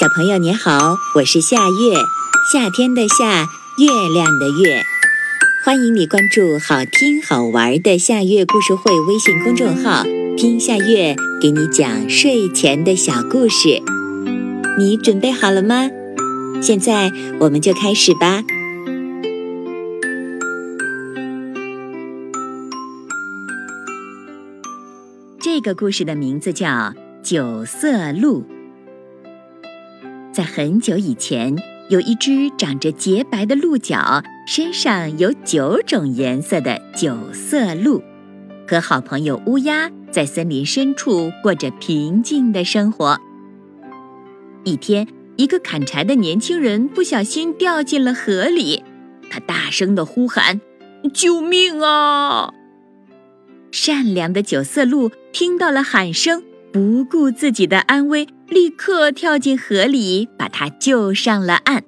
小朋友你好，我是夏月，夏天的夏，月亮的月。欢迎你关注好听好玩的夏月故事会微信公众号，听夏月给你讲睡前的小故事。你准备好了吗？现在我们就开始吧。这个故事的名字叫《九色鹿》。在很久以前，有一只长着洁白的鹿角、身上有九种颜色的九色鹿，和好朋友乌鸦在森林深处过着平静的生活。一天，一个砍柴的年轻人不小心掉进了河里，他大声地呼喊：“救命啊！”善良的九色鹿听到了喊声，不顾自己的安危。立刻跳进河里，把他救上了岸。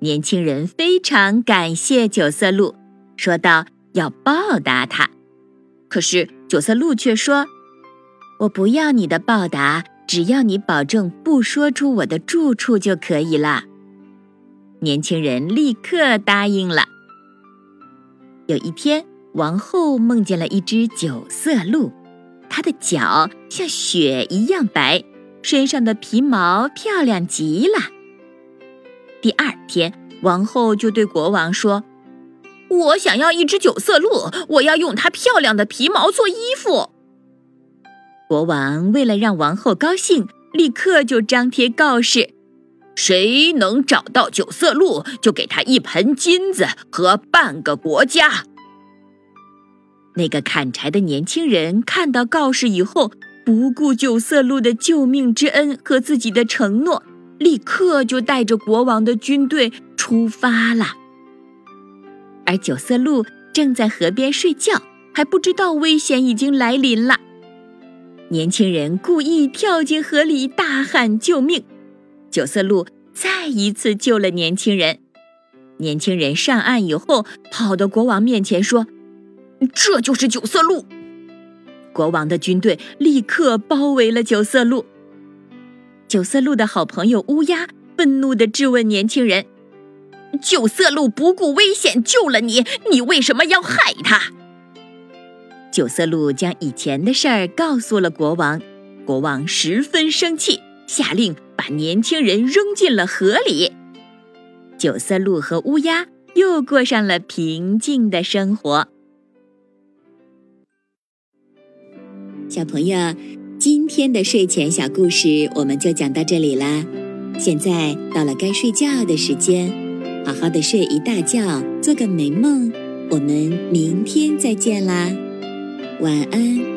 年轻人非常感谢九色鹿，说道：“要报答他。”可是九色鹿却说：“我不要你的报答，只要你保证不说出我的住处就可以了。”年轻人立刻答应了。有一天，王后梦见了一只九色鹿，它的脚像雪一样白。身上的皮毛漂亮极了。第二天，王后就对国王说：“我想要一只九色鹿，我要用它漂亮的皮毛做衣服。”国王为了让王后高兴，立刻就张贴告示：“谁能找到九色鹿，就给他一盆金子和半个国家。”那个砍柴的年轻人看到告示以后。不顾九色鹿的救命之恩和自己的承诺，立刻就带着国王的军队出发了。而九色鹿正在河边睡觉，还不知道危险已经来临了。年轻人故意跳进河里，大喊救命。九色鹿再一次救了年轻人。年轻人上岸以后，跑到国王面前说：“这就是九色鹿。”国王的军队立刻包围了九色鹿。九色鹿的好朋友乌鸦愤怒地质问年轻人：“九色鹿不顾危险救了你，你为什么要害他？”九色鹿将以前的事儿告诉了国王，国王十分生气，下令把年轻人扔进了河里。九色鹿和乌鸦又过上了平静的生活。小朋友，今天的睡前小故事我们就讲到这里啦。现在到了该睡觉的时间，好好的睡一大觉，做个美梦。我们明天再见啦，晚安。